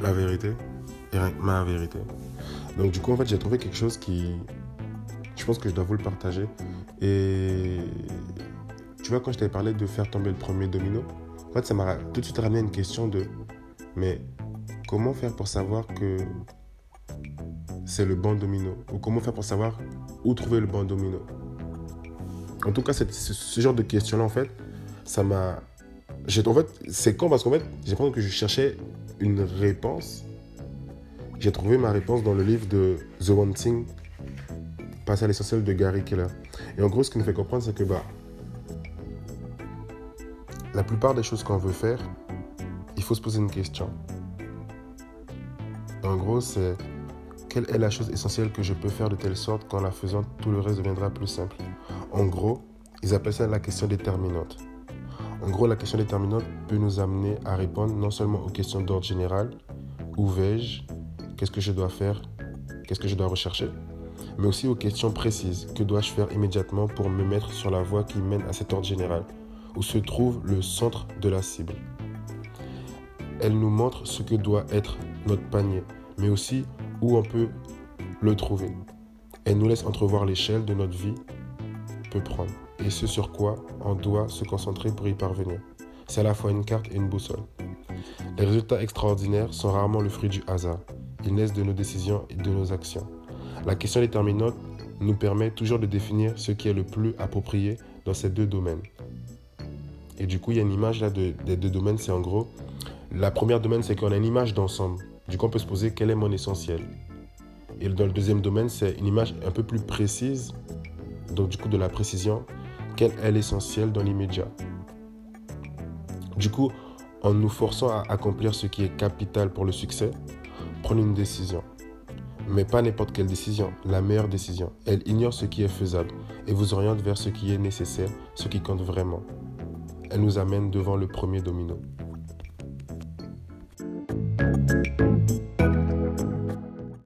vérité et ma vérité. Donc du coup, en fait, j'ai trouvé quelque chose qui... Je pense que je dois vous le partager. Et tu vois, quand je t'avais parlé de faire tomber le premier domino, en fait, ça m'a tout de suite ramené une question de... Mais comment faire pour savoir que c'est le bon domino? Ou comment faire pour savoir où trouver le bon domino? En tout cas, ce genre de questions-là, en fait, ça m'a... En fait, c'est con parce qu'en fait, j'ai l'impression que je cherchais une réponse. J'ai trouvé ma réponse dans le livre de The One Thing, Passer à l'essentiel de Gary Keller. Et en gros, ce qui nous fait comprendre, c'est que bah, la plupart des choses qu'on veut faire, il faut se poser une question. En gros, c'est quelle est la chose essentielle que je peux faire de telle sorte qu'en la faisant, tout le reste deviendra plus simple? En gros, ils appellent ça la question déterminante. En gros, la question déterminante peut nous amener à répondre non seulement aux questions d'ordre général, où vais-je, qu'est-ce que je dois faire, qu'est-ce que je dois rechercher, mais aussi aux questions précises, que dois-je faire immédiatement pour me mettre sur la voie qui mène à cet ordre général, où se trouve le centre de la cible. Elle nous montre ce que doit être notre panier, mais aussi où on peut le trouver. Elle nous laisse entrevoir l'échelle de notre vie peut prendre et ce sur quoi on doit se concentrer pour y parvenir. C'est à la fois une carte et une boussole. Les résultats extraordinaires sont rarement le fruit du hasard. Ils naissent de nos décisions et de nos actions. La question déterminante nous permet toujours de définir ce qui est le plus approprié dans ces deux domaines. Et du coup, il y a une image là des deux domaines. C'est en gros, la première domaine, c'est qu'on a une image d'ensemble. Du coup, on peut se poser quel est mon essentiel. Et dans le deuxième domaine, c'est une image un peu plus précise. Donc, du coup, de la précision, quel est l'essentiel dans l'immédiat. Du coup, en nous forçant à accomplir ce qui est capital pour le succès, prenez une décision. Mais pas n'importe quelle décision, la meilleure décision. Elle ignore ce qui est faisable et vous oriente vers ce qui est nécessaire, ce qui compte vraiment elle nous amène devant le premier domino.